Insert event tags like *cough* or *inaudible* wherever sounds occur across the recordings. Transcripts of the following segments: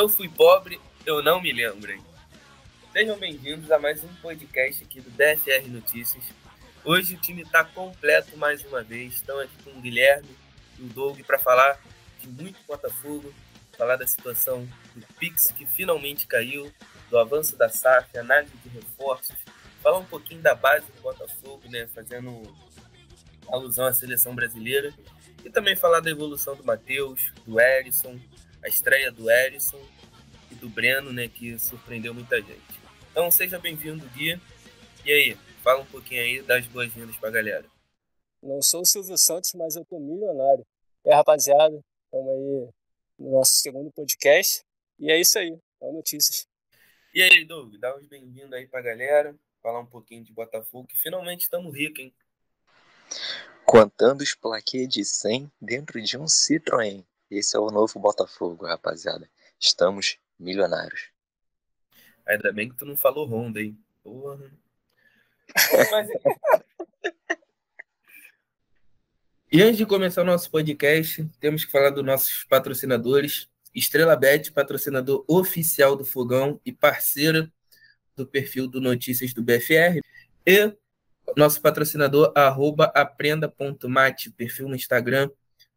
eu fui pobre, eu não me lembro. Sejam bem-vindos a mais um podcast aqui do BFR Notícias. Hoje o time está completo mais uma vez. Estão aqui com o Guilherme e o Doug para falar de muito Botafogo, falar da situação do Pix que finalmente caiu, do avanço da SAF, análise de reforços, falar um pouquinho da base do Botafogo, né, fazendo alusão à seleção brasileira, e também falar da evolução do Matheus, do Erisson, a estreia do Erisson e do Breno, né, que surpreendeu muita gente. Então seja bem-vindo, Gui. E aí, fala um pouquinho aí, das boas-vindas pra galera. Não sou o Silvio Santos, mas eu tô milionário. E aí, rapaziada, estamos aí no nosso segundo podcast. E é isso aí, é notícias. E aí, Doug, dá uns bem-vindos aí pra galera, falar um pouquinho de Botafogo, que finalmente estamos ricos, hein? Contando os plaquês de 100 dentro de um Citroën. Esse é o novo Botafogo, rapaziada. Estamos milionários. Ainda bem que tu não falou Honda, hein? Porra. Mas... *laughs* e antes de começar o nosso podcast, temos que falar dos nossos patrocinadores. Estrela Bet, patrocinador oficial do Fogão e parceira do perfil do Notícias do BFR. E nosso patrocinador, arroba aprenda.mate, perfil no Instagram.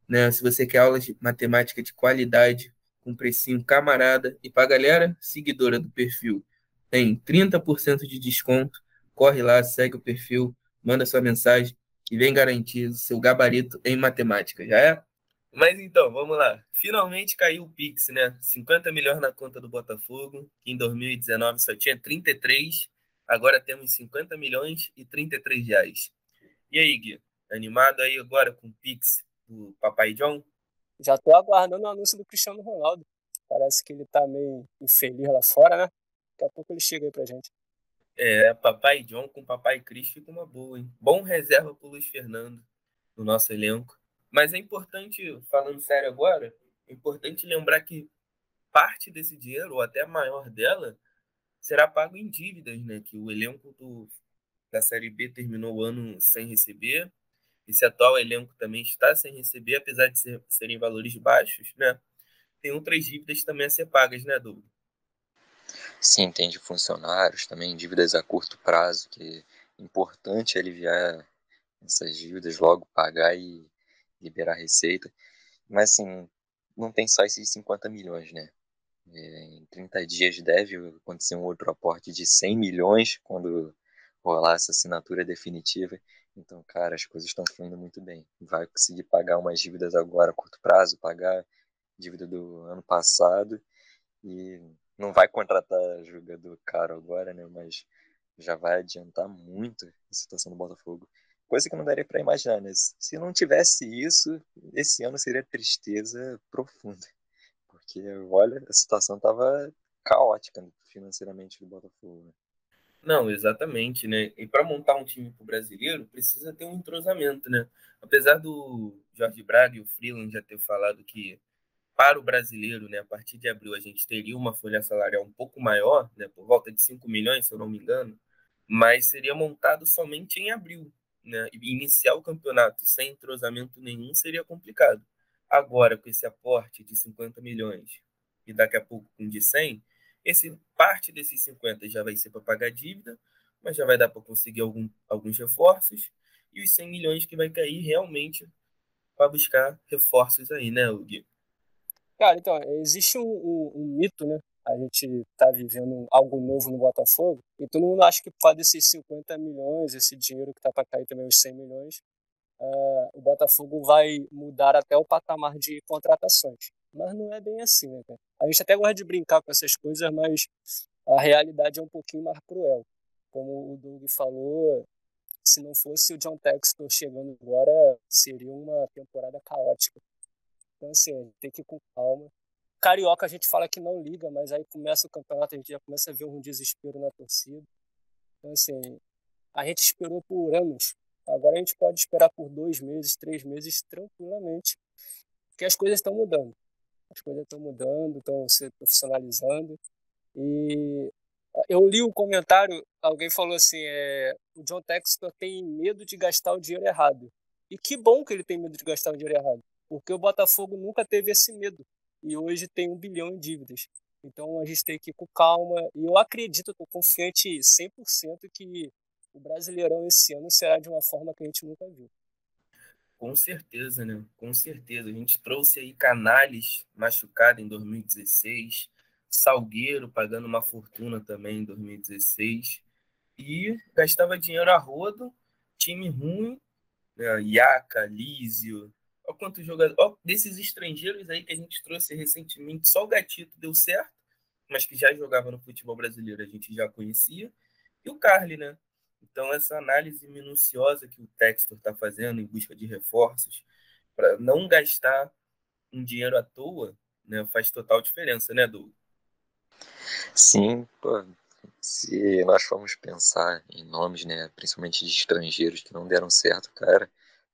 Né? Se você quer aulas de matemática de qualidade, com precinho camarada. E para a galera seguidora do perfil, tem 30% de desconto. Corre lá, segue o perfil, manda sua mensagem e vem garantir seu gabarito em matemática, já é? Mas então, vamos lá. Finalmente caiu o Pix, né? 50 milhões na conta do Botafogo, que em 2019 só tinha 33, agora temos 50 milhões e 33 reais. E aí, Gui? Animado aí agora com o Pix do Papai John? Já tô aguardando o anúncio do Cristiano Ronaldo. Parece que ele tá meio infeliz lá fora, né? Daqui a pouco ele chega aí pra gente. É, Papai John com Papai Cris fica uma boa, hein? Bom reserva pro Luiz Fernando no nosso elenco. Mas é importante, falando sério agora, é importante lembrar que parte desse dinheiro, ou até a maior dela, será pago em dívidas, né? Que o elenco do, da Série B terminou o ano sem receber esse atual elenco também está sem receber, apesar de ser, serem valores baixos, né? Tem outras dívidas também a ser pagas, né, Douglas? Sim, tem de funcionários também, dívidas a curto prazo, que é importante aliviar essas dívidas, logo pagar e liberar receita. Mas, assim, não tem só esses 50 milhões, né? É, em 30 dias deve acontecer um outro aporte de 100 milhões quando rolar essa assinatura definitiva. Então, cara, as coisas estão fluindo muito bem. Vai conseguir pagar umas dívidas agora a curto prazo, pagar dívida do ano passado e não vai contratar jogador caro agora, né? Mas já vai adiantar muito a situação do Botafogo. Coisa que não daria para imaginar, né? Se não tivesse isso, esse ano seria tristeza profunda. Porque, olha, a situação tava caótica financeiramente do Botafogo. Não, exatamente, né? E para montar um time pro brasileiro, precisa ter um entrosamento, né? Apesar do Jorge Braga e o Freeland já ter falado que para o brasileiro, né, a partir de abril a gente teria uma folha salarial um pouco maior, né, por volta de 5 milhões, se eu não me engano, mas seria montado somente em abril, né? E iniciar o campeonato sem entrosamento nenhum seria complicado. Agora, com esse aporte de 50 milhões e daqui a pouco com de 100, esse parte desses 50 já vai ser para pagar dívida, mas já vai dar para conseguir algum, alguns reforços e os 100 milhões que vai cair realmente para buscar reforços aí, né, Gui? Cara, então, existe um, um, um, mito, né? A gente tá vivendo algo novo no Botafogo e todo mundo acha que causa desses 50 milhões, esse dinheiro que tá para cair também, os 100 milhões, uh, o Botafogo vai mudar até o patamar de contratações. Mas não é bem assim, né, cara? A gente até gosta de brincar com essas coisas, mas a realidade é um pouquinho mais cruel. Como o Doug falou, se não fosse o John Textor chegando agora, seria uma temporada caótica. Então, assim, tem que ir com calma. Carioca a gente fala que não liga, mas aí começa o campeonato, a gente já começa a ver um desespero na torcida. Então, assim, a gente esperou por anos. Agora a gente pode esperar por dois meses, três meses tranquilamente, porque as coisas estão mudando as coisas estão mudando, estão se profissionalizando. E eu li um comentário, alguém falou assim, é, o John Textor tem medo de gastar o dinheiro errado. E que bom que ele tem medo de gastar o dinheiro errado, porque o Botafogo nunca teve esse medo e hoje tem um bilhão em dívidas. Então a gente tem que ir com calma. E eu acredito, estou confiante 100% que o Brasileirão esse ano será de uma forma que a gente nunca viu. Com certeza, né? Com certeza. A gente trouxe aí Canales machucado em 2016, Salgueiro pagando uma fortuna também em 2016, e gastava dinheiro a rodo, time ruim, né? Iaca, Lísio. Olha quantos jogadores. Olha desses estrangeiros aí que a gente trouxe recentemente, só o Gatito deu certo, mas que já jogava no futebol brasileiro, a gente já conhecia. E o Carly, né? Então, essa análise minuciosa que o Textor está fazendo em busca de reforços, para não gastar um dinheiro à toa, né, faz total diferença, né, Douglas? Sim, pô, se nós formos pensar em nomes, né, principalmente de estrangeiros que não deram certo, cara,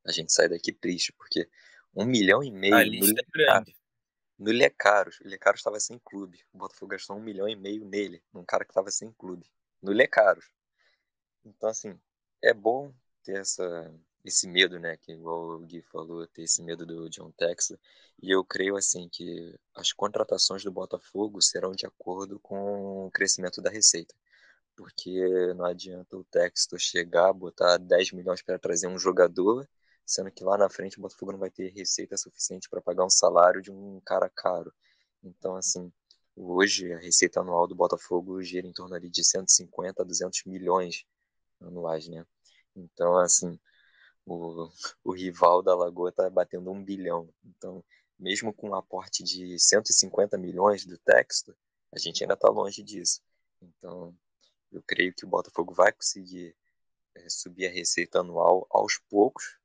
a gente sai daqui triste, porque um milhão e meio. A lista no, é grande. No Lecaros, o Lecaros estava sem clube. O Botafogo gastou um milhão e meio nele, num cara que estava sem clube. No Lecaros. Então, assim, é bom ter essa, esse medo, né? Que igual o Gui falou, ter esse medo do John Texas. E eu creio, assim, que as contratações do Botafogo serão de acordo com o crescimento da receita. Porque não adianta o Texas chegar, botar 10 milhões para trazer um jogador, sendo que lá na frente o Botafogo não vai ter receita suficiente para pagar um salário de um cara caro. Então, assim, hoje a receita anual do Botafogo gira em torno ali de 150 a 200 milhões anuais, né? Então, assim, o, o rival da Lagoa está batendo um bilhão. Então, mesmo com um aporte de 150 milhões do texto, a gente ainda está longe disso. Então, eu creio que o Botafogo vai conseguir é, subir a receita anual aos poucos,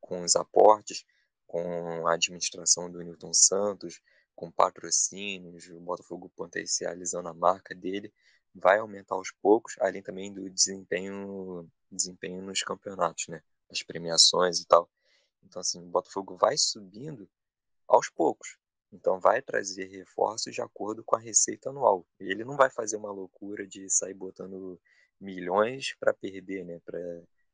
com os aportes, com a administração do Newton Santos, com patrocínios, o Botafogo potencializando a marca dele, vai aumentar aos poucos, além também do desempenho, desempenho nos campeonatos, né? As premiações e tal. Então, assim, o Botafogo vai subindo aos poucos. Então, vai trazer reforços de acordo com a receita anual. Ele não vai fazer uma loucura de sair botando milhões para perder, né? Para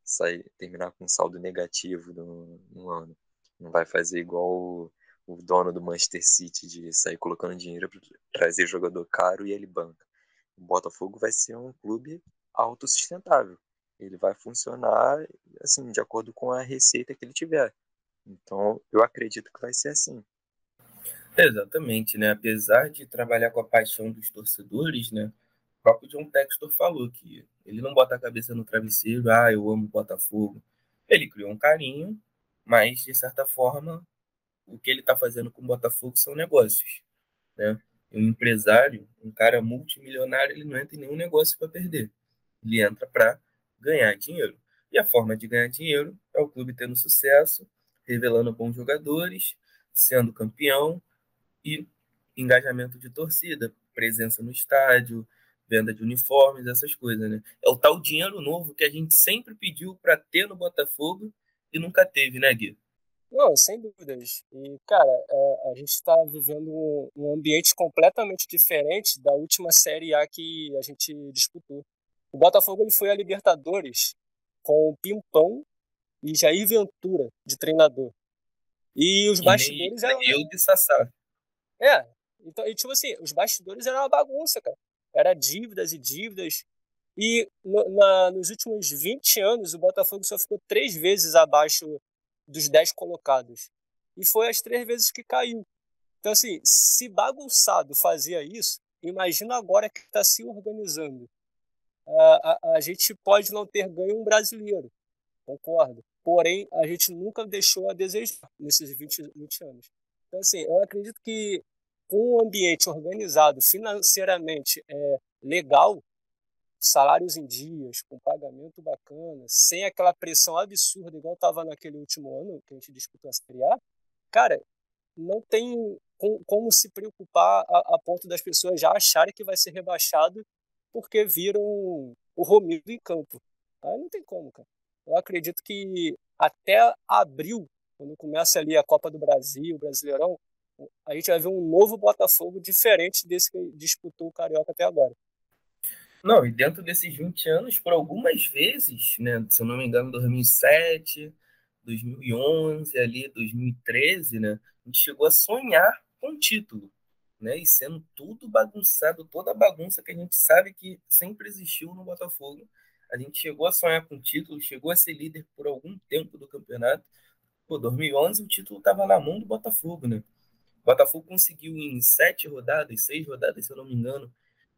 sair, terminar com um saldo negativo no, no ano. Não vai fazer igual o, o dono do Manchester City de sair colocando dinheiro para trazer jogador caro e ele banca o Botafogo vai ser um clube autossustentável. Ele vai funcionar assim de acordo com a receita que ele tiver. Então, eu acredito que vai ser assim. Exatamente, né? Apesar de trabalhar com a paixão dos torcedores, né? O próprio John Textor falou que ele não bota a cabeça no travesseiro, ah, eu amo o Botafogo. Ele criou um carinho, mas de certa forma, o que ele está fazendo com o Botafogo são negócios, né? Um empresário, um cara multimilionário, ele não entra em nenhum negócio para perder. Ele entra para ganhar dinheiro. E a forma de ganhar dinheiro é o clube tendo sucesso, revelando bons jogadores, sendo campeão e engajamento de torcida, presença no estádio, venda de uniformes, essas coisas, né? É o tal dinheiro novo que a gente sempre pediu para ter no Botafogo e nunca teve, né, Gui? Não, sem dúvidas. E, cara, é, a gente está vivendo um ambiente completamente diferente da última Série A que a gente disputou. O Botafogo ele foi a Libertadores com o Pimpão e Jair Ventura de treinador. E os e bastidores eram. Eu de Sassá. É. Então, e, tipo assim, os bastidores eram uma bagunça, cara. Era dívidas e dívidas. E no, na, nos últimos 20 anos, o Botafogo só ficou três vezes abaixo dos 10 colocados. E foi as três vezes que caiu. Então, assim, se bagunçado fazia isso, imagina agora que está se organizando. A, a, a gente pode não ter ganho um brasileiro, concordo. Porém, a gente nunca deixou a desejar nesses 20, 20 anos. Então, assim, eu acredito que com um ambiente organizado, financeiramente é, legal, salários em dias, com pagamento bacana, sem aquela pressão absurda, igual estava naquele último ano que a gente disputou a Série A, cara, não tem como se preocupar a, a ponto das pessoas já acharem que vai ser rebaixado porque viram o Romildo em campo. Aí não tem como, cara. Eu acredito que até abril, quando começa ali a Copa do Brasil, o Brasileirão, a gente vai ver um novo Botafogo diferente desse que disputou o Carioca até agora. Não, e dentro desses 20 anos, por algumas vezes, né, se eu não me engano, 2007, 2011, ali, 2013, né, a gente chegou a sonhar com o título. né? E sendo tudo bagunçado, toda a bagunça que a gente sabe que sempre existiu no Botafogo. A gente chegou a sonhar com o título, chegou a ser líder por algum tempo do campeonato. Pô, 2011 o título estava na mão do Botafogo, né? O Botafogo conseguiu em sete rodadas, seis rodadas, se eu não me engano,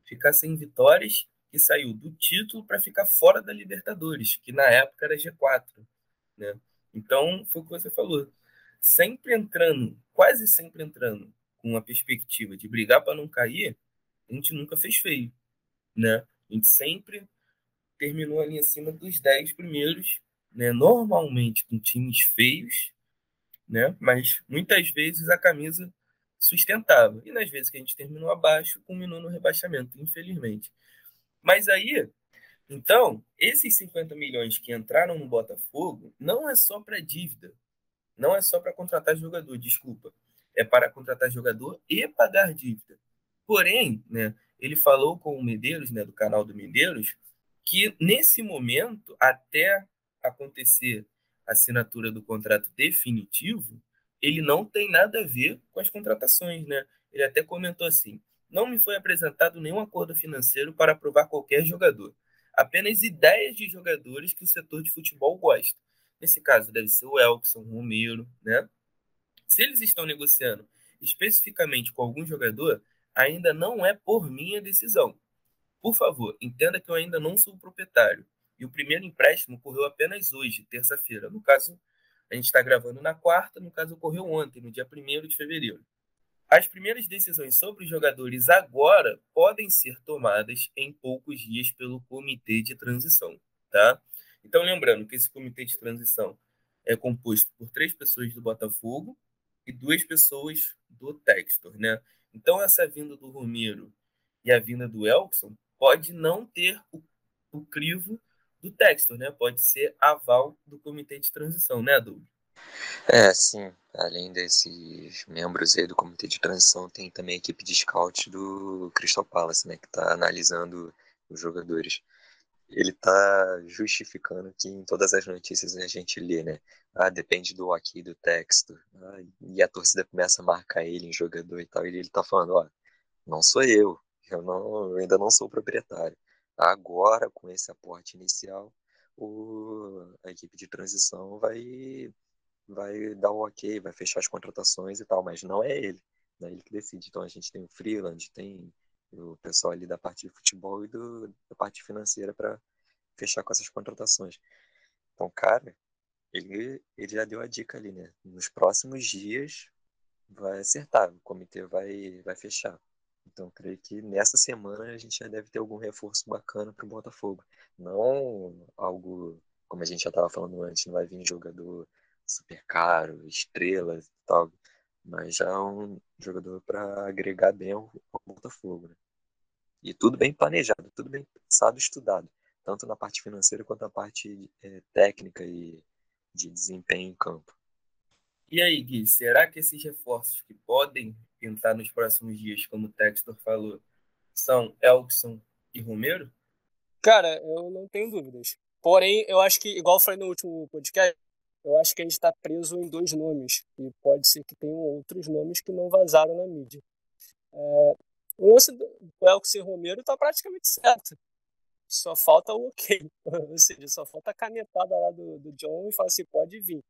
ficar sem vitórias e saiu do título para ficar fora da Libertadores, que na época era G4, né? Então, foi o que você falou. Sempre entrando, quase sempre entrando com a perspectiva de brigar para não cair, a gente nunca fez feio, né? A gente sempre terminou ali acima dos 10 primeiros, né? Normalmente com times feios, né? Mas muitas vezes a camisa sustentava. E nas vezes que a gente terminou abaixo, culminou no rebaixamento, infelizmente. Mas aí, então, esses 50 milhões que entraram no Botafogo não é só para dívida, não é só para contratar jogador, desculpa é para contratar jogador e pagar dívida. Porém, né, ele falou com o Medeiros, né, do canal do Medeiros, que nesse momento, até acontecer a assinatura do contrato definitivo, ele não tem nada a ver com as contratações, né? Ele até comentou assim: não me foi apresentado nenhum acordo financeiro para aprovar qualquer jogador, apenas ideias de jogadores que o setor de futebol gosta. Nesse caso, deve ser o Elkson, o Romero, né? Se eles estão negociando especificamente com algum jogador, ainda não é por minha decisão. Por favor, entenda que eu ainda não sou o proprietário. E o primeiro empréstimo ocorreu apenas hoje, terça-feira. No caso, a gente está gravando na quarta, no caso, ocorreu ontem, no dia 1 de fevereiro. As primeiras decisões sobre os jogadores agora podem ser tomadas em poucos dias pelo comitê de transição, tá? Então, lembrando que esse comitê de transição é composto por três pessoas do Botafogo, e duas pessoas do Textor, né? Então essa vinda do Romero e a vinda do Elkson pode não ter o, o crivo do Textor, né? Pode ser aval do comitê de transição, né, Douglas? É, sim. Além desses membros aí do comitê de transição, tem também a equipe de scout do Crystal Palace, né? Que está analisando os jogadores ele tá justificando que em todas as notícias a gente lê, né? Ah, depende do aqui do texto. Ah, e a torcida começa a marcar ele em jogador e tal. E ele tá falando, ó, não sou eu. Eu, não, eu ainda não sou proprietário. Agora, com esse aporte inicial, o, a equipe de transição vai, vai dar o ok, vai fechar as contratações e tal, mas não é ele. Não é ele que decide. Então a gente tem o Freeland, tem o pessoal ali da parte de futebol e do, da parte financeira para fechar com essas contratações. Então, cara, ele, ele já deu a dica ali, né? Nos próximos dias vai acertar, o comitê vai, vai fechar. Então, creio que nessa semana a gente já deve ter algum reforço bacana para o Botafogo. Não algo, como a gente já estava falando antes, não vai vir jogador super caro, estrelas e tal, mas já um jogador para agregar bem ao, ao Botafogo. Né? E tudo bem planejado, tudo bem pensado e estudado, tanto na parte financeira quanto na parte é, técnica e de desempenho em campo. E aí, Gui, será que esses reforços que podem pintar nos próximos dias, como o Textor falou, são Elkson e Romero? Cara, eu não tenho dúvidas. Porém, eu acho que, igual eu falei no último podcast, eu acho que a gente está preso em dois nomes. E pode ser que tenham outros nomes que não vazaram na mídia. É, o lance do Elkson Romero está praticamente certo. Só falta o ok. *laughs* Ou seja, só falta a canetada lá do, do John e falar assim, pode vir.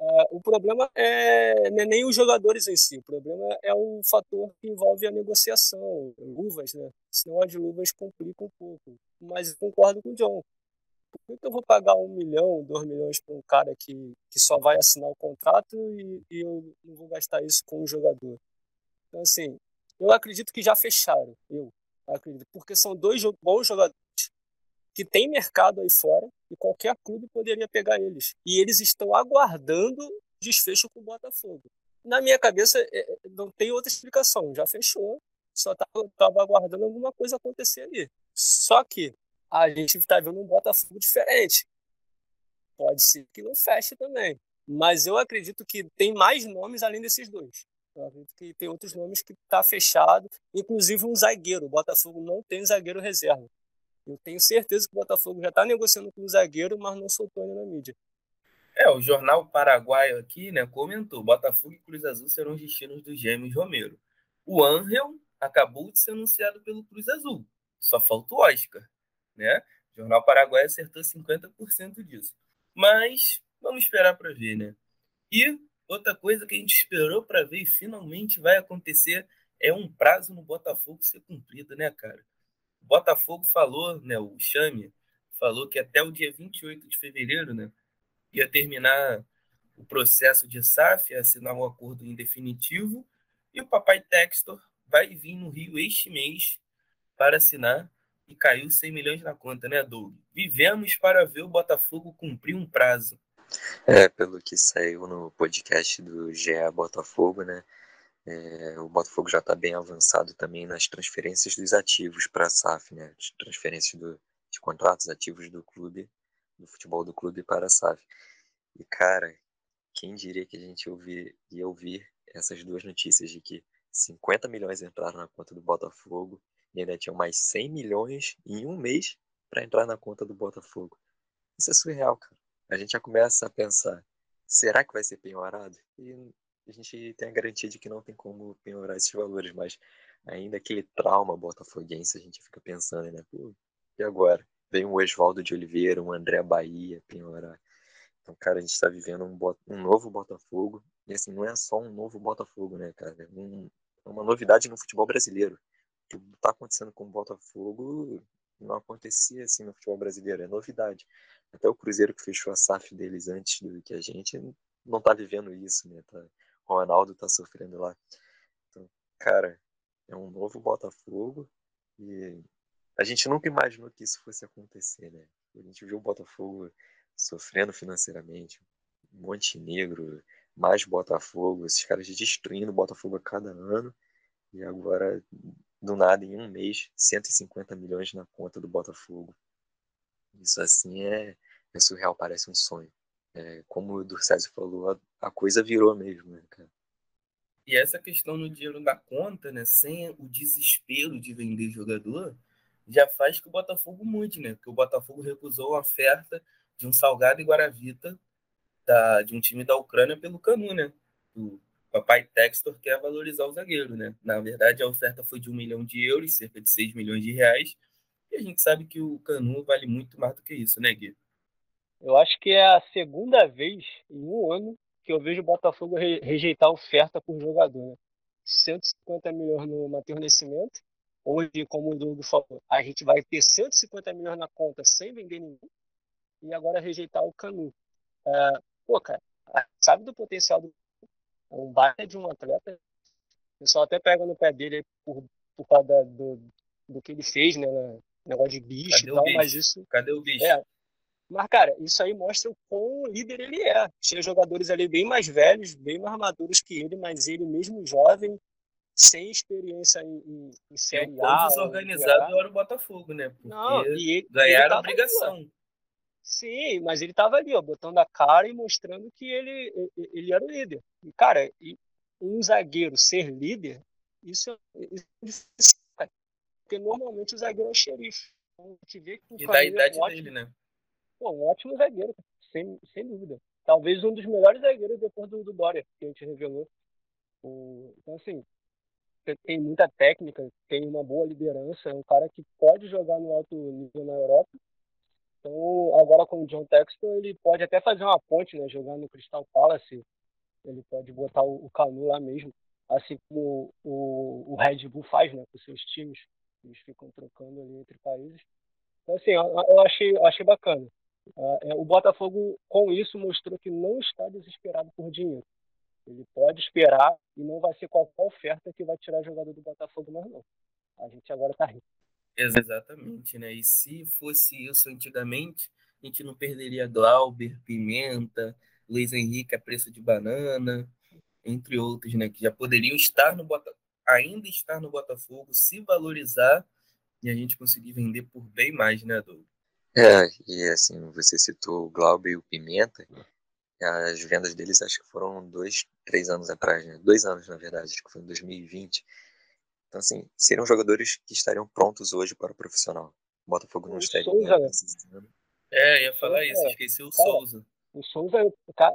Uh, o problema é, não é nem os jogadores em si, o problema é o fator que envolve a negociação, luvas, né? Senão as luvas complicam um pouco. Mas concordo com o John. Por que eu vou pagar um milhão, dois milhões para um cara que, que só vai assinar o contrato e, e eu não vou gastar isso com o jogador? Então, assim, eu acredito que já fecharam. Eu acredito. Porque são dois bons jogadores que têm mercado aí fora e qualquer clube poderia pegar eles. E eles estão aguardando desfecho com o Botafogo. Na minha cabeça, é, é, não tem outra explicação. Já fechou, só estava aguardando alguma coisa acontecer ali. Só que a gente está vendo um Botafogo diferente. Pode ser que não feche também. Mas eu acredito que tem mais nomes além desses dois. Eu acredito que tem outros nomes que está fechado, inclusive um zagueiro. O Botafogo não tem zagueiro reserva. Eu tenho certeza que o Botafogo já está negociando com o zagueiro, mas não soltou ainda na mídia. É, o jornal paraguaio aqui, né, comentou: Botafogo e Cruz Azul serão os destinos dos gêmeos Romero. O Angel acabou de ser anunciado pelo Cruz Azul. Só falta o Oscar, né? O Jornal Paraguai acertou 50% disso. Mas vamos esperar para ver, né? E outra coisa que a gente esperou para ver e finalmente vai acontecer é um prazo no Botafogo ser cumprido, né, cara? O Botafogo falou, né, o Chame falou que até o dia 28 de fevereiro, né, ia terminar o processo de SAF, assinar um acordo em definitivo, e o papai Textor vai vir no Rio este mês para assinar e caiu 100 milhões na conta, né, Doug? Vivemos para ver o Botafogo cumprir um prazo. É, pelo que saiu no podcast do GE Botafogo, né? É, o Botafogo já está bem avançado também nas transferências dos ativos para a SAF, né? Transferências do, de contratos ativos do clube, do futebol do clube para a SAF. E, cara, quem diria que a gente ouvir, ia ouvir essas duas notícias de que 50 milhões entraram na conta do Botafogo e ainda tinham mais 100 milhões em um mês para entrar na conta do Botafogo. Isso é surreal, cara. A gente já começa a pensar, será que vai ser penhorado? E a gente tem a garantia de que não tem como penhorar esses valores, mas ainda aquele trauma botafoguense, a gente fica pensando, né? Pô, e agora? Vem um Oswaldo de Oliveira, um André Bahia penhorar. Então, cara, a gente está vivendo um, um, novo Botafogo. E assim, não é só um novo Botafogo, né, cara? É um, é uma novidade no futebol brasileiro. Que está acontecendo com o Botafogo não acontecia assim no futebol brasileiro, é novidade. Até o Cruzeiro que fechou a SAF deles antes do que a gente não está vivendo isso, né? Tá, o Ronaldo está sofrendo lá. Então, cara, é um novo Botafogo e a gente nunca imaginou que isso fosse acontecer, né? A gente viu o Botafogo sofrendo financeiramente, Montenegro, mais Botafogo, esses caras destruindo o Botafogo a cada ano. E agora, do nada, em um mês, 150 milhões na conta do Botafogo. Isso assim é, é surreal, parece um sonho. É, como o Durcésio falou, a, a, coisa virou mesmo, né, cara? E essa questão no dinheiro da conta, né, sem o desespero de vender jogador, já faz que o Botafogo mude, né? Porque o Botafogo recusou a oferta de um Salgado e Guaravita da, de um time da Ucrânia pelo Canu, né? O papai Textor quer valorizar o zagueiro, né? Na verdade, a oferta foi de um milhão de euros, cerca de 6 milhões de reais. E a gente sabe que o Canu vale muito mais do que isso, né, Gui? Eu acho que é a segunda vez em um ano que eu vejo o Botafogo re rejeitar oferta por jogador. Né? 150 milhões no Matheus Nascimento. Hoje, como o Douglas falou, a gente vai ter 150 milhões na conta sem vender ninguém. E agora rejeitar o Canu. É, pô, cara, sabe do potencial do é um baita de um atleta. O pessoal até pega no pé dele por, por causa do, do que ele fez, né? Negócio de bicho Cadê e tal, bicho? mas isso. Cadê o bicho? É, mas, cara, isso aí mostra o quão líder ele é. Tinha jogadores ali bem mais velhos, bem mais maduros que ele, mas ele mesmo jovem, sem experiência em, em, em Série A. desorganizado era o Botafogo, né? Porque Não, e ele, ganharam a obrigação. Ali, Sim, mas ele tava ali, ó, botando a cara e mostrando que ele, ele era o líder. E, cara, um zagueiro ser líder, isso é, isso é difícil, porque normalmente o zagueiro é o xerife. Então, a gente vê que o e da idade é um ótimo, dele, né? Pô, um ótimo zagueiro, sem, sem dúvida. Talvez um dos melhores zagueiros depois do, do Dória, que a gente revelou. O, então, assim, tem muita técnica, tem uma boa liderança, é um cara que pode jogar no alto nível na Europa. Então, agora com o John Texton, ele pode até fazer uma ponte, né, jogar no Crystal Palace. Ele pode botar o, o Canu lá mesmo, assim como o, o Red Bull faz, né, com seus times. Eles ficam trocando ali entre países. Então, assim, eu, eu achei, achei bacana. Uh, o Botafogo, com isso, mostrou que não está desesperado por dinheiro. Ele pode esperar e não vai ser qualquer oferta que vai tirar jogador do Botafogo mais não. A gente agora está rico. Exatamente, né? E se fosse isso antigamente, a gente não perderia Glauber, Pimenta, Luiz Henrique a preço de banana, entre outros, né? Que já poderiam estar no Botafogo, ainda estar no Botafogo, se valorizar e a gente conseguir vender por bem mais, né, Douglas? É, e assim, você citou o Glauber e o Pimenta, as vendas deles acho que foram dois, três anos atrás, né? Dois anos, na verdade, acho que foi em 2020. Então, assim, seriam jogadores que estariam prontos hoje para o profissional. O Botafogo não estaria Souza, né? É, ia falar isso, esqueci o cara, Souza. O Souza,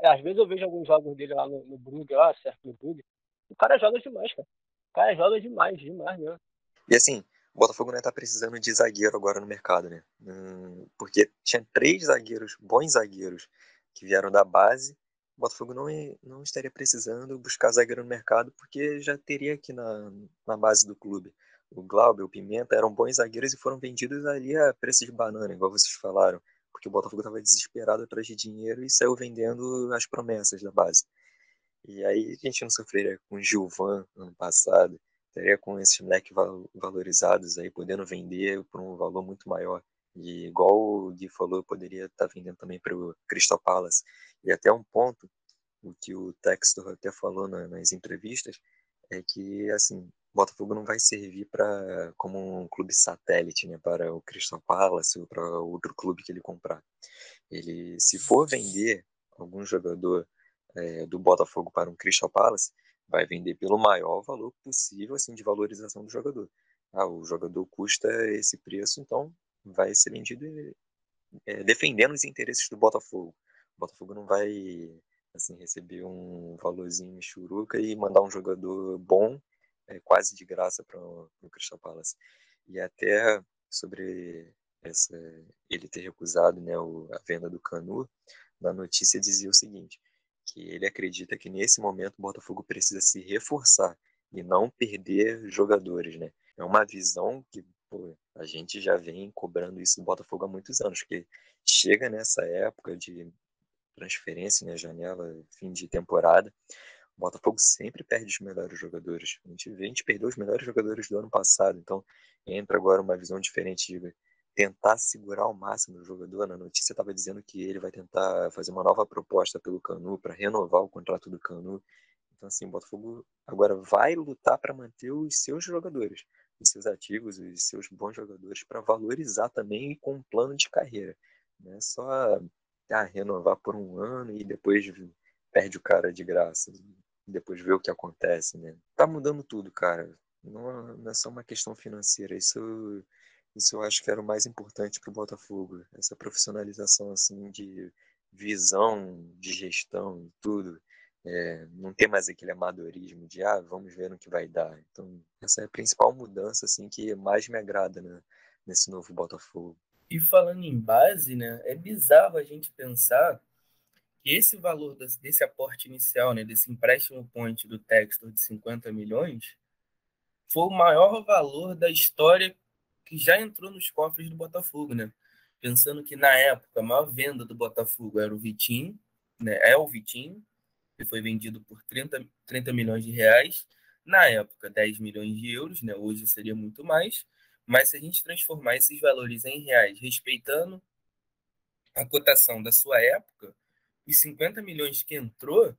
às vezes eu vejo alguns jogos dele lá no, no Brugge, lá, certo, no Brugge. O cara joga demais, cara. O Cara, joga demais, demais mesmo. E assim, o Botafogo não está precisando de zagueiro agora no mercado, né? Hum, porque tinha três zagueiros, bons zagueiros, que vieram da base. O Botafogo não, não estaria precisando buscar zagueiro no mercado, porque já teria aqui na, na base do clube. O Glauber, o Pimenta eram bons zagueiros e foram vendidos ali a preço de banana, igual vocês falaram. Porque o Botafogo estava desesperado atrás de dinheiro e saiu vendendo as promessas da base. E aí a gente não sofreria com o Gilvan ano passado, estaria com esses moleques valorizados aí, podendo vender por um valor muito maior. E igual o Gui falou, poderia estar tá vendendo também para o Crystal Palace. E até um ponto, o que o Textor até falou nas entrevistas, é que assim, Botafogo não vai servir para como um clube satélite, né, para o Crystal Palace ou para outro clube que ele comprar. Ele, se for vender algum jogador é, do Botafogo para um Crystal Palace, vai vender pelo maior valor possível assim de valorização do jogador. Ah, o jogador custa esse preço, então vai ser vendido é, defendendo os interesses do Botafogo. O Botafogo não vai assim receber um valorzinho churuca e mandar um jogador bom é, quase de graça para o Crystal Palace. E até sobre essa, ele ter recusado né, o, a venda do Canu, na notícia dizia o seguinte: que ele acredita que nesse momento o Botafogo precisa se reforçar e não perder jogadores, né? É uma visão que pô, a gente já vem cobrando isso do Botafogo há muitos anos, que chega nessa época de transferência, né, janela, fim de temporada, o Botafogo sempre perde os melhores jogadores. A gente, vê, a gente perdeu os melhores jogadores do ano passado, então entra agora uma visão diferente de tentar segurar ao máximo o jogador. Na notícia estava dizendo que ele vai tentar fazer uma nova proposta pelo Canu para renovar o contrato do Canu. Então, assim, o Botafogo agora vai lutar para manter os seus jogadores, os seus ativos, os seus bons jogadores, para valorizar também com um plano de carreira. Não é só ah, renovar por um ano e depois perde o cara de graça, depois vê o que acontece, né? Tá mudando tudo, cara. Não, não é só uma questão financeira, isso isso eu acho que era o mais importante para o Botafogo, essa profissionalização assim de visão, de gestão e tudo. É, não ter mais aquele amadorismo de ah, vamos ver no que vai dar. Então, essa é a principal mudança assim que mais me agrada né, nesse novo Botafogo. E falando em base, né, é bizarro a gente pensar que esse valor desse aporte inicial, né, desse empréstimo point do Textor de 50 milhões, foi o maior valor da história que já entrou nos cofres do Botafogo, né? Pensando que na época a maior venda do Botafogo era o Vitinho, né? É o Vitinho, que foi vendido por 30, 30 milhões de reais. Na época, 10 milhões de euros, né? Hoje seria muito mais. Mas se a gente transformar esses valores em reais, respeitando a cotação da sua época, os 50 milhões que entrou,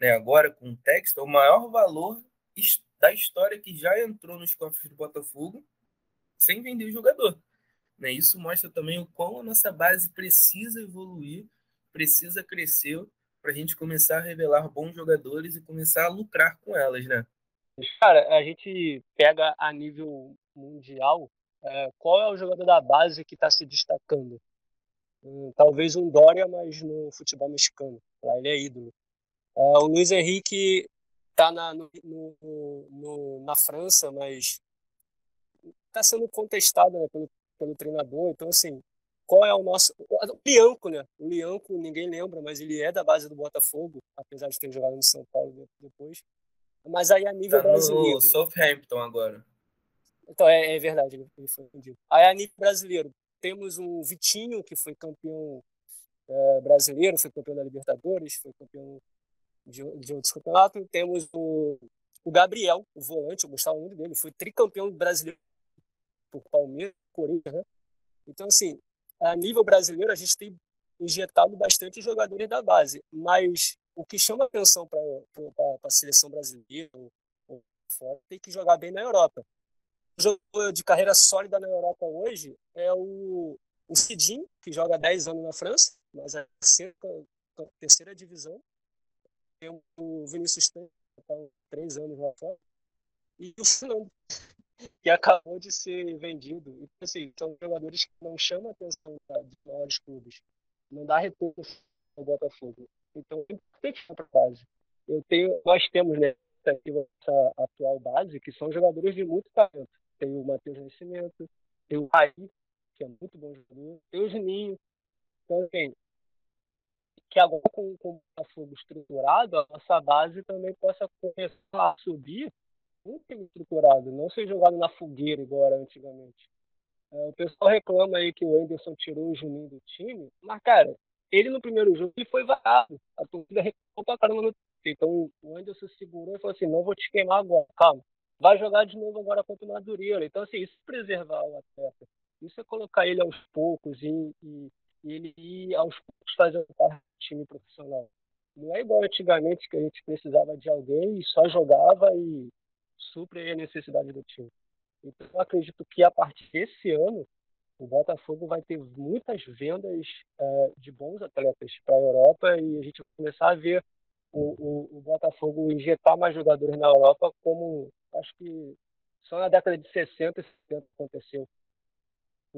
né, agora com o texto, é o maior valor da história que já entrou nos cofres do Botafogo sem vender o jogador. Né? Isso mostra também o quão a nossa base precisa evoluir, precisa crescer para a gente começar a revelar bons jogadores e começar a lucrar com elas, né? Cara, a gente pega a nível mundial, é, qual é o jogador da base que está se destacando? Hum, talvez um Dória, mas no futebol mexicano. Lá ele é ídolo. É, o Luiz Henrique está na, no, no, na França, mas está sendo contestado né, pelo, pelo treinador. Então, assim, qual é o nosso. O Lianco, né? O Lianco, ninguém lembra, mas ele é da base do Botafogo, apesar de ter jogado no São Paulo depois. Mas aí a nível tá brasileiro. No Southampton agora. Então, é, é verdade, ele foi vendido. Aí a nível brasileiro, temos o Vitinho, que foi campeão é, brasileiro, foi campeão da Libertadores, foi campeão de, de outros campeonatos. Temos o, o Gabriel, o volante, eu gostava muito dele, foi tricampeão brasileiro por Palmeiras, Corinthians, né? Então, assim, a nível brasileiro, a gente tem injetado bastante jogadores da base, mas o que chama atenção para a seleção brasileira ou fora tem que jogar bem na Europa. Jogador de carreira sólida na Europa hoje é o, o que joga 10 anos na França, mas é a terceira, divisão. Tem o Vinícius Tanque, que está 3 anos lá fora. E o Fernando, que acabou de ser vendido. E, assim, são jogadores que não chamam a atenção de maiores clubes. Não dá retorno ao Botafogo. Então, tem que ficar para base. Eu tenho, nós temos, né, dessa atual base, que são jogadores de muito talento. Tem o Matheus Nascimento, tem o Raí, que é muito bom jogador, tem o Juninho. Então, assim, que agora com, com o Botafogo estruturado, a nossa base também possa começar a subir muito estruturado, não ser jogado na fogueira era antigamente. É, o pessoal reclama aí que o Anderson tirou o Juninho do time, mas, cara, ele no primeiro jogo ele foi vaiado. A torcida reclamou pra caramba no Então o Anderson segurou e falou assim: não vou te queimar agora, calma. Vai jogar de novo agora contra o Madureira. Então, assim, isso é preservar o atleta. Isso é colocar ele aos poucos e, e, e ele ir aos poucos fazendo parte do time profissional. Não é igual antigamente que a gente precisava de alguém e só jogava e supre a necessidade do time. Então, eu acredito que a partir desse ano, o Botafogo vai ter muitas vendas é, de bons atletas para a Europa e a gente vai começar a ver o, o, o, Botafogo injetar mais jogadores na Europa, como acho que só na década de 60 e 70 aconteceu.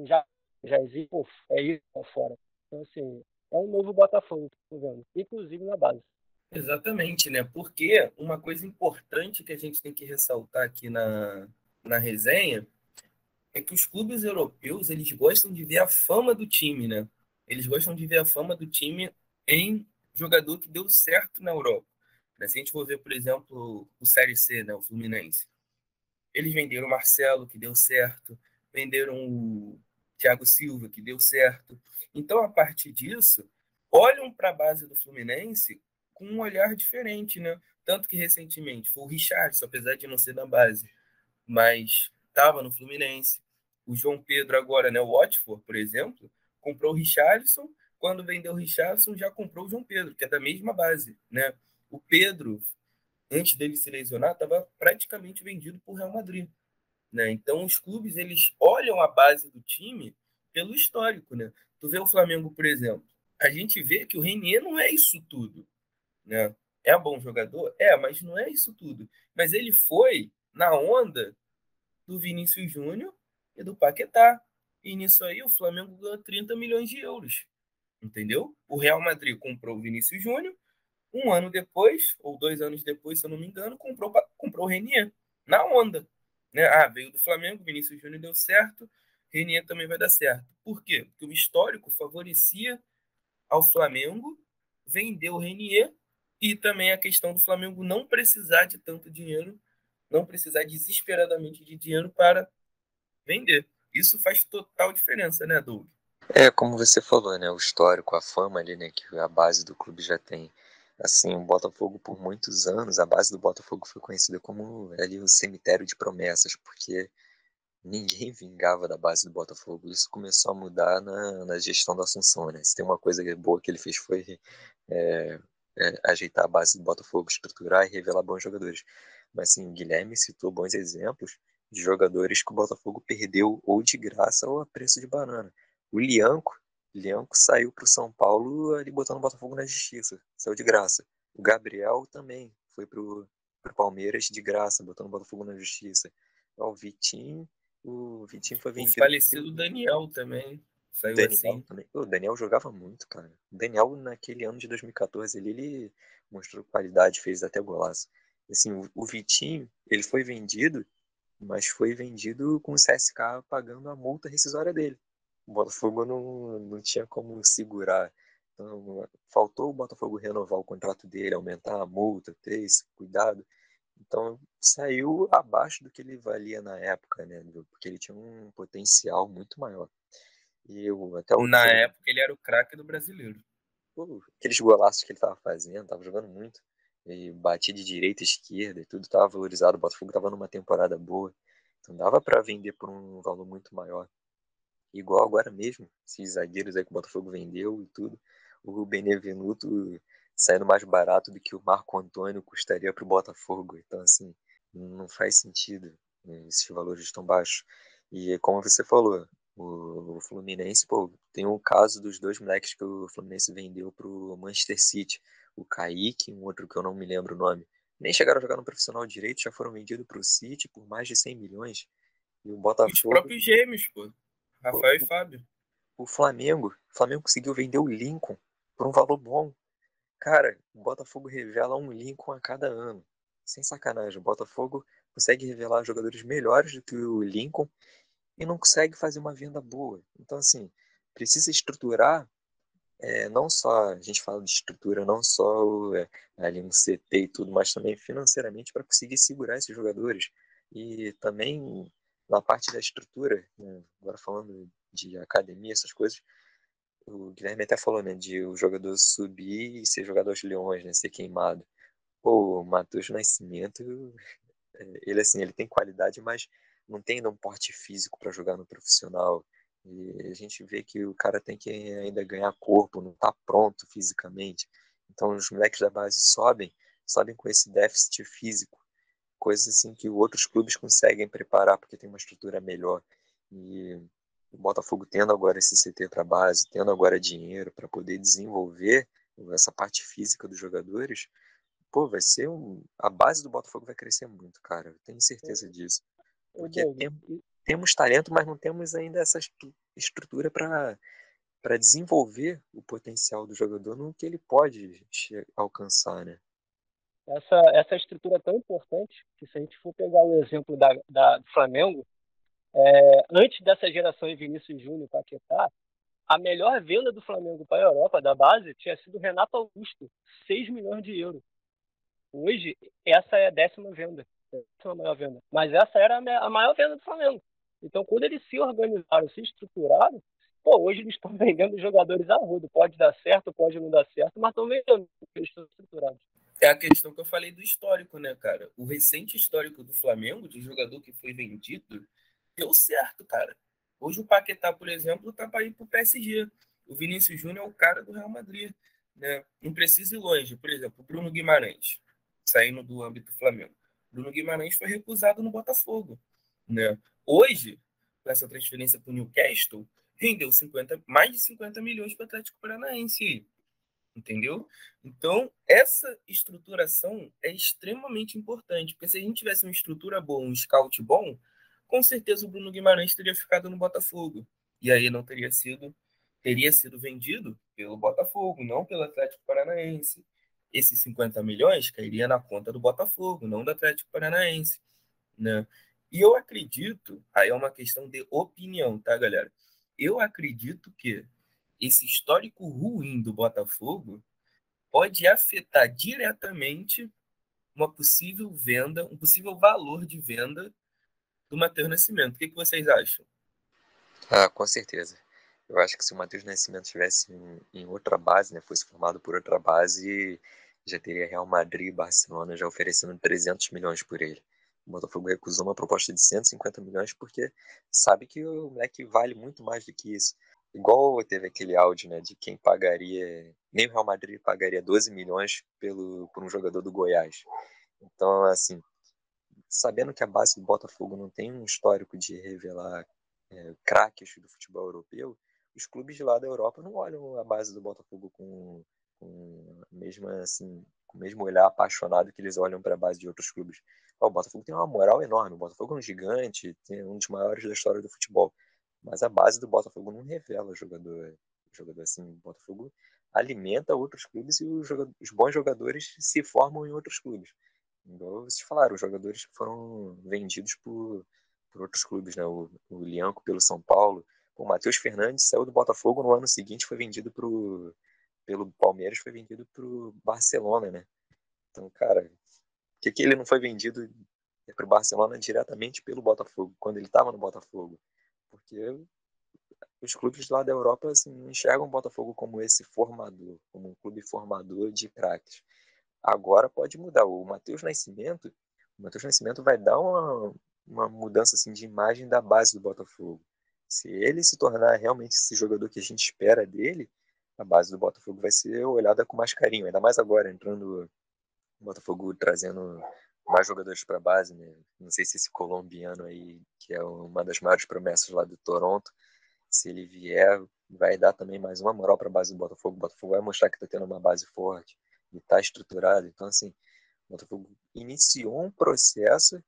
Já, já existe, é isso lá fora. Então, assim, é um novo Botafogo que estou vendo, inclusive na base. Exatamente, né? Porque uma coisa importante que a gente tem que ressaltar aqui na, na resenha é que os clubes europeus eles gostam de ver a fama do time, né? Eles gostam de ver a fama do time em jogador que deu certo na Europa. Né? Se a gente for ver, por exemplo, o Série C, né? o Fluminense, eles venderam o Marcelo, que deu certo, venderam o Thiago Silva, que deu certo. Então, a partir disso, olham para a base do Fluminense com um olhar diferente, né? Tanto que recentemente foi o Richardson, apesar de não ser da base, mas estava no Fluminense o João Pedro agora, né, o Watford, por exemplo, comprou o Richardson, quando vendeu o Richardson já comprou o João Pedro, que é da mesma base, né? O Pedro, antes dele se lesionar, estava praticamente vendido por Real Madrid, né? Então os clubes eles olham a base do time pelo histórico, né? Tu vê o Flamengo, por exemplo, a gente vê que o Renier não é isso tudo, né? É um bom jogador, é, mas não é isso tudo. Mas ele foi na onda do Vinícius Júnior e do Paquetá. E nisso aí o Flamengo ganhou 30 milhões de euros. Entendeu? O Real Madrid comprou o Vinícius Júnior. Um ano depois, ou dois anos depois, se eu não me engano, comprou, comprou o Renier. Na onda. Né? Ah, veio do Flamengo, Vinícius Júnior deu certo, Renier também vai dar certo. Por quê? Porque o histórico favorecia ao Flamengo vender o Renier e também a questão do Flamengo não precisar de tanto dinheiro, não precisar desesperadamente de dinheiro para vender. Isso faz total diferença, né, Doug? É, como você falou, né, o histórico, a fama ali, né, que a base do clube já tem. Assim, o Botafogo por muitos anos, a base do Botafogo foi conhecida como ali o cemitério de promessas, porque ninguém vingava da base do Botafogo. Isso começou a mudar na, na gestão da Assunção, né? Se tem uma coisa boa que ele fez foi é, é, ajeitar a base do Botafogo, estruturar e revelar bons jogadores. Mas assim, o Guilherme citou bons exemplos de jogadores que o Botafogo perdeu ou de graça ou a preço de banana. O Lianco, Lianco saiu para o São Paulo ali botando o Botafogo na justiça, saiu de graça. O Gabriel também foi para o Palmeiras de graça, botando o Botafogo na justiça. O Vitinho, o Vitinho foi vendido. O falecido Daniel também. Saiu Daniel assim. Também. O Daniel jogava muito, cara. O Daniel, naquele ano de 2014, ele, ele mostrou qualidade, fez até golaço. Assim, o, o Vitinho, ele foi vendido mas foi vendido com o CSK pagando a multa rescisória dele. O Botafogo não, não tinha como segurar. Então, faltou o Botafogo renovar o contrato dele, aumentar a multa, ter esse cuidado. Então, saiu abaixo do que ele valia na época, né? Porque ele tinha um potencial muito maior. E eu, até o Na época, ele era o craque do brasileiro. Pô, aqueles golaços que ele estava fazendo, estava jogando muito e batia de direita esquerda e tudo estava valorizado. O Botafogo estava numa temporada boa, então dava para vender por um valor muito maior. Igual agora mesmo, esses zagueiros aí que o Botafogo vendeu e tudo, o Benevenuto saindo mais barato do que o Marco Antônio custaria para o Botafogo. Então, assim, não faz sentido né, esses valores tão baixos. E como você falou, o, Fluminense, pô, tem o caso dos dois moleques que o Fluminense vendeu para o Manchester City o Kaique, um outro que eu não me lembro o nome, nem chegaram a jogar no profissional direito, já foram vendidos para o City por mais de 100 milhões. E o Botafogo. Os próprios gêmeos, pô. Rafael o, e Fábio. O Flamengo. O Flamengo conseguiu vender o Lincoln por um valor bom. Cara, o Botafogo revela um Lincoln a cada ano. sem sacanagem, o Botafogo consegue revelar jogadores melhores do que o Lincoln e não consegue fazer uma venda boa. Então, assim, precisa estruturar, é, não só, a gente fala de estrutura, não só é, ali um CT e tudo, mas também financeiramente para conseguir segurar esses jogadores. E também na parte da estrutura, né, agora falando de academia, essas coisas, o Guilherme até falou, né, de o jogador subir e ser jogador de leões, né, ser queimado. Pô, o Matheus Nascimento, *laughs* é, ele assim, ele tem qualidade, mas não tem ainda um porte físico para jogar no profissional. E a gente vê que o cara tem que ainda ganhar corpo, não está pronto fisicamente. Então os moleques da base sobem, sobem com esse déficit físico, coisas assim que outros clubes conseguem preparar porque tem uma estrutura melhor. E o Botafogo tendo agora esse CT para base, tendo agora dinheiro para poder desenvolver essa parte física dos jogadores, pô, vai ser um... a base do Botafogo vai crescer muito, cara. Eu tenho certeza disso. Porque tem, temos talento, mas não temos ainda essa estrutura para para desenvolver o potencial do jogador no que ele pode alcançar, né? Essa, essa estrutura é tão importante que se a gente for pegar o exemplo da, da do Flamengo, é, antes dessa geração de Vinícius Júnior Paquetá, a melhor venda do Flamengo para a Europa, da base, tinha sido Renato Augusto, 6 milhões de euros. Hoje, essa é a décima venda a maior venda. Mas essa era a maior venda do Flamengo. Então, quando eles se organizaram, se estruturaram, pô, hoje eles estão *laughs* vendendo jogadores a rodo. Pode dar certo, pode não dar certo, mas estão vendendo, eles estão estruturados. É a questão que eu falei do histórico, né, cara? O recente histórico do Flamengo, de jogador que foi vendido, deu certo, cara. Hoje o Paquetá, por exemplo, tá para ir pro PSG. O Vinícius Júnior é o cara do Real Madrid, né? Não precisa ir longe. Por exemplo, Bruno Guimarães, saindo do âmbito Flamengo. Bruno Guimarães foi recusado no Botafogo. Né? Hoje, com essa transferência para o Newcastle, rendeu 50, mais de 50 milhões para o Atlético Paranaense. Entendeu? Então, essa estruturação é extremamente importante, porque se a gente tivesse uma estrutura boa, um scout bom, com certeza o Bruno Guimarães teria ficado no Botafogo. E aí não teria sido teria sido vendido pelo Botafogo, não pelo Atlético Paranaense esses 50 milhões cairia na conta do Botafogo, não do Atlético Paranaense, né? E eu acredito, aí é uma questão de opinião, tá, galera? Eu acredito que esse histórico ruim do Botafogo pode afetar diretamente uma possível venda, um possível valor de venda do Matheus Nascimento. O que, que vocês acham? Ah, com certeza. Eu acho que se o Matheus Nascimento estivesse em, em, outra base, né, fosse formado por outra base, já teria Real Madrid e Barcelona já oferecendo 300 milhões por ele. O Botafogo recusou uma proposta de 150 milhões porque sabe que o moleque vale muito mais do que isso. Igual teve aquele áudio, né, de quem pagaria, nem o Real Madrid pagaria 12 milhões pelo, por um jogador do Goiás. Então, assim, sabendo que a base do Botafogo não tem um histórico de revelar é, craques do futebol europeu, os clubes lá da Europa não olham a base do Botafogo com, com mesma assim, com o mesmo olhar apaixonado que eles olham para a base de outros clubes. o Botafogo tem uma moral enorme, o Botafogo é um gigante, tem um dos maiores da história do futebol, mas a base do Botafogo não revela jogador, jogador assim, o Botafogo alimenta outros clubes e os, os bons jogadores se formam em outros clubes. Igual vocês falaram, os jogadores que foram vendidos por, por outros clubes, né? O, o Lianco pelo São Paulo, o Matheus Fernandes saiu do Botafogo no ano seguinte, foi vendido pro, pelo Palmeiras, foi vendido pro Barcelona, né? Então, cara, por que, que ele não foi vendido pro Barcelona diretamente pelo Botafogo, quando ele estava no Botafogo? Porque os clubes lá da Europa assim, enxergam o Botafogo como esse formador, como um clube formador de craques. Agora pode mudar. O Matheus Nascimento, o Matheus Nascimento vai dar uma, uma mudança assim, de imagem da base do Botafogo. Se ele se tornar realmente esse jogador que a gente espera dele, a base do Botafogo vai ser olhada com mais carinho, ainda mais agora, entrando o Botafogo trazendo mais jogadores para a base, né? Não sei se esse colombiano aí, que é uma das maiores promessas lá do Toronto, se ele vier, vai dar também mais uma moral para a base do Botafogo. O Botafogo vai mostrar que está tendo uma base forte e está estruturado. Então, assim, o Botafogo iniciou um processo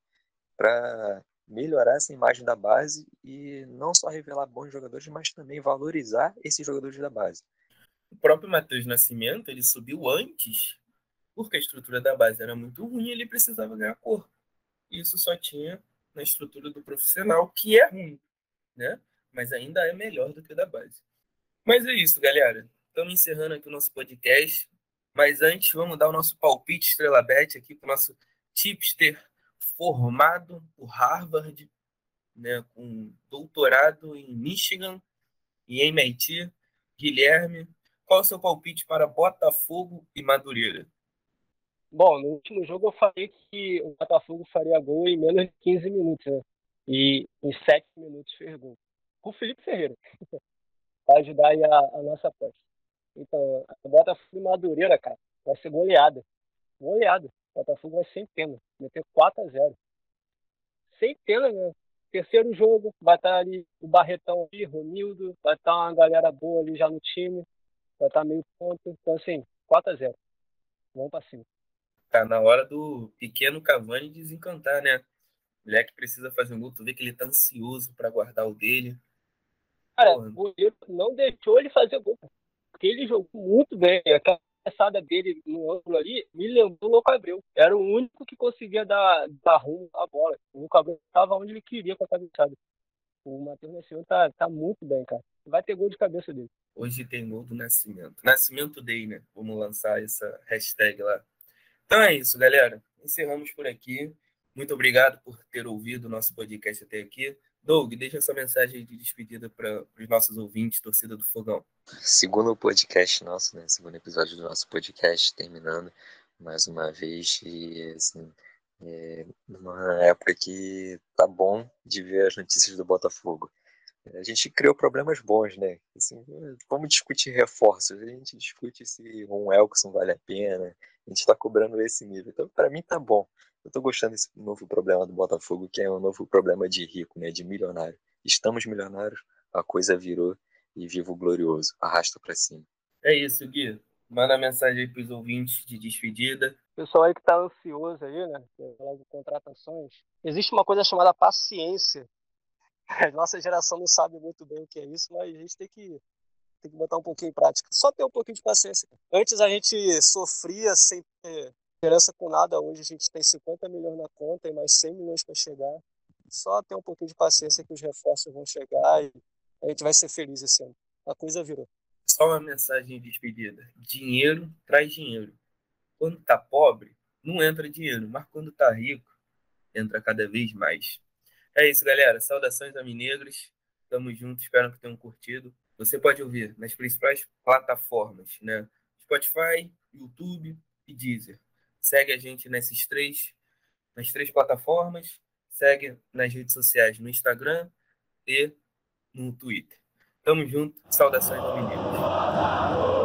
para melhorar essa imagem da base e não só revelar bons jogadores, mas também valorizar esses jogadores da base. O próprio Matheus Nascimento, ele subiu antes porque a estrutura da base era muito ruim ele precisava ganhar corpo. Isso só tinha na estrutura do profissional, que é ruim, né? Mas ainda é melhor do que da base. Mas é isso, galera. Estamos encerrando aqui o nosso podcast. Mas antes, vamos dar o nosso palpite Estrela Bet aqui para o nosso tipster formado por Harvard, né, com doutorado em Michigan e MIT. Guilherme, qual o seu palpite para Botafogo e Madureira? Bom, no último jogo eu falei que o Botafogo faria gol em menos de 15 minutos, né? E em 7 minutos fez gol. Com o Felipe Ferreira. *laughs* para ajudar aí a, a nossa aposta. Então, o Botafogo Madureira, cara, vai ser goleada. Goleada. O Botafogo vai sem pena. Meter 4 a 0 Sem pena, né? Terceiro jogo, vai estar ali o Barretão ali, Romildo, vai estar uma galera boa ali já no time, vai estar meio ponto. Então, assim, 4 a 0 Vamos pra cima. Tá na hora do pequeno Cavani desencantar, né? O moleque precisa fazer um gol, tu vê que ele tá ansioso para guardar o dele. Cara, Porra. o goleiro não deixou ele fazer gol. Porque ele jogou muito bem. Aquela cabeçada dele no ângulo ali me lembrou o Louco Abreu. Era o único que conseguia dar, dar rumo à bola. O Louco Abreu estava onde ele queria com a cabeçada. O Matheus Nascimento tá, tá muito bem, cara. Vai ter gol de cabeça dele. Hoje tem gol do Nascimento. Nascimento Day, né? Vamos lançar essa hashtag lá. Então é isso, galera. Encerramos por aqui. Muito obrigado por ter ouvido o nosso podcast até aqui. Doug, deixa essa mensagem de despedida para os nossos ouvintes, torcida do Fogão. Segundo podcast nosso, né? Segundo episódio do nosso podcast, terminando mais uma vez. E, assim, é numa época que tá bom de ver as notícias do Botafogo. A gente criou problemas bons, né? Assim, vamos discutir reforços. A gente discute se um Elkson vale a pena, a gente está cobrando esse nível. Então, para mim, tá bom. Eu estou gostando desse novo problema do Botafogo, que é um novo problema de rico, né, de milionário. Estamos milionários, a coisa virou e vivo glorioso. Arrasta para cima. É isso, Gui. Manda mensagem aí para os ouvintes de despedida. Pessoal aí que está ansioso aí, né? Pelas contratações. Existe uma coisa chamada paciência. *laughs* A nossa geração não sabe muito bem o que é isso, mas a gente tem que tem que botar um pouquinho em prática. Só ter um pouquinho de paciência. Antes a gente sofria sem ter esperança com nada. Hoje a gente tem 50 milhões na conta e mais 100 milhões para chegar. Só ter um pouquinho de paciência que os reforços vão chegar e a gente vai ser feliz esse ano. A coisa virou. Só uma mensagem de despedida. Dinheiro traz dinheiro. Quando tá pobre, não entra dinheiro, mas quando tá rico, entra cada vez mais. É isso, galera. Saudações a Minegros. Tamo junto, espero que tenham curtido. Você pode ouvir nas principais plataformas, né? Spotify, YouTube e Deezer. Segue a gente nesses três, nas três plataformas. Segue nas redes sociais, no Instagram e no Twitter. Tamo junto. Saudações Meninos.